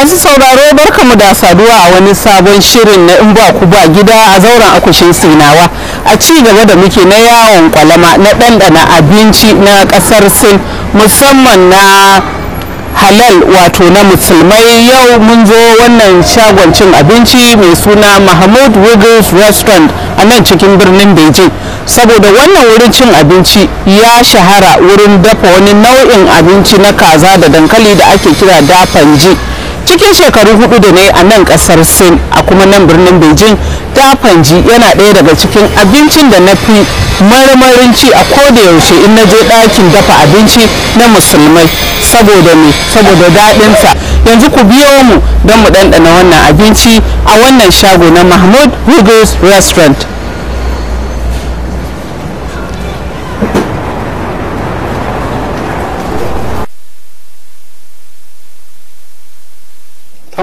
Masu sauraro barkamu da saduwa a wani sabon shirin na in ba ku ba gida a zauren akushin sinawa. A ci gaba da muke na yawon kwalama na ɗanɗana abinci na ƙasar sin musamman na halal wato na musulmai. Yau mun zo wannan shagon cin abinci mai suna mahmud wiggles restaurant a nan cikin birnin beijing. Saboda wannan wurin cin abinci ya shahara wurin dafa wani nau'in abinci na kaza da dankali da ake kira dafanji. Cikin shekaru huɗu da ne a nan ƙasar sin a kuma nan birnin beijing dafanji yana ɗaya daga cikin abincin da na fi marmarin ci a koda yaushe in na je ɗakin dafa abinci na musulmai. Saboda me? Saboda daɗinsa. Yanzu ku biyo mu don mu ɗanɗana wannan abinci a wannan shago na mahmud wiggles restaurant.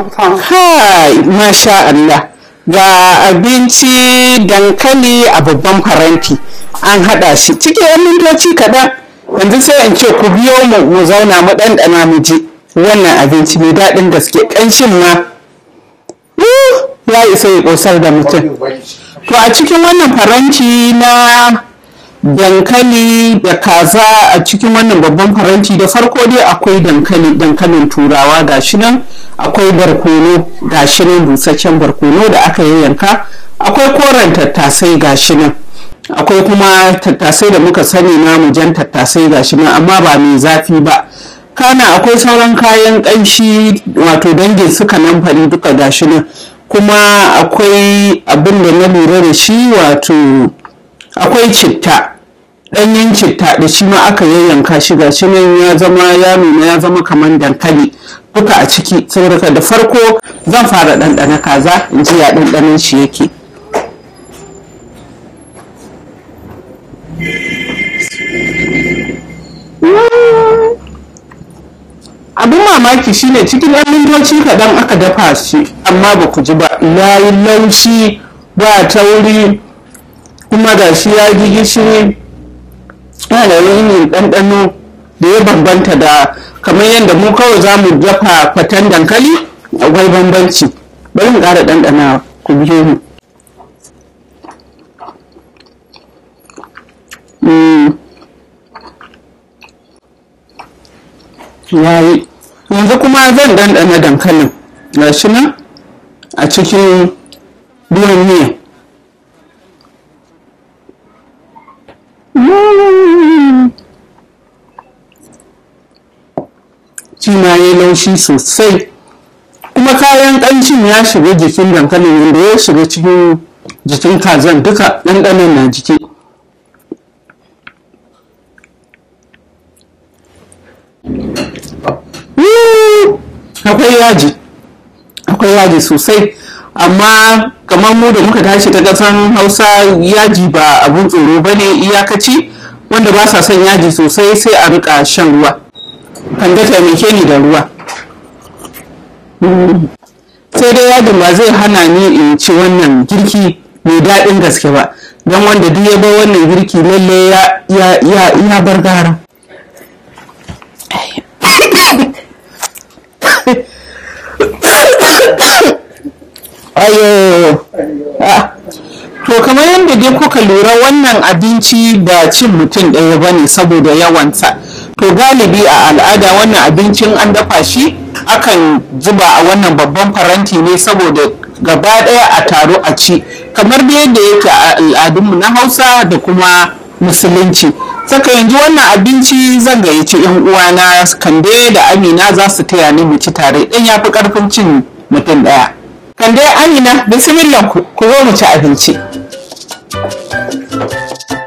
Kai masha Allah. Ga abinci dankali a babban faranti. An hada shi cikin yan mintoci kaɗan. Yanzu sai in ce ku biyo mu mu zauna mu ɗanɗana mu ji wannan abinci mai daɗin gaske ƙanshin ma. Ya isa ya ƙosar da mutum. To a cikin wannan faranti na dankali da kaza a cikin wannan babban faranti. Da farko dai akwai dankali dankalin turawa gashi nan. Akwai barkono gashi nan busasshen barkono da aka yayyanka. Akwai koren tattasai gashi nan. Akwai kuma tattasai da muka sani namu jan tattasai gashi nan amma ba mai zafi ba. Kana akwai sauran kayan ƙanshi wato dangin suka namfari duka gashi nan. Kuma akwai abin da na lura da shi wato akwai citta ɗanyen citta da shi ma aka yayyanka shi ga shi nan ya zama ya nuna ya zama kamar dankali duka a ciki. Saboda da farko zan fara ɗanɗana kaza in ji ya ɗanɗanon shi yake. Abin mamaki shine cikin ɗan mintoci kaɗan aka dafa shi amma ba ku ji ba. Ya yi laushi ba tauri kuma ga shi ya ji gishiri. Yana da wani ɗanɗano da ya bambanta da kamar yadda mu kawai za mu dafa fatan dankali akwai bambanci. Bari mu ƙara ɗanɗana ku biyo mu yayi. Yanzu kuma zan ɗanɗana dankalin. Ga shi nan a cikin ruwan miya. Shi ma ya laushi sosai. Kuma kayan ƙanshin ya shiga jikin dankalin wanda ya shiga cikin jikin kazan duka ɗanɗanon na jiki. Akwai yaji. Akwai yaji sosai. Amma kamar mu da muka tashi ta ƙasan hausa yaji ba abun tsoro ba ne iyakaci wanda ba sa son yaji sosai sai a riƙa shan ruwa. Kan ga taimake ni da ruwa. Sai dai yajin ba zai hana ni in ci wannan girki mai daɗin gaske ba don wanda duk ya bar wannan girki lalle ya bar gara ayo to dai kuka lura wannan abinci ba cin mutum ɗaya ba ne saboda yawansa. To galibi a al'ada wannan abincin an dafa shi akan zuba a wannan babban faranti ne saboda gaba ɗaya a taro a ci. Kamar da yadda yake a al'adunmu na hausa da kuma musulunci. Saka yanzu wannan abinci zan gayyaci yan uwana kande da amina za su taya ni mu ci tare. Ɗan ya fi ƙarfin cin mutum ɗaya. Kande amina bismillah ku zo mu ci abinci. Thank you.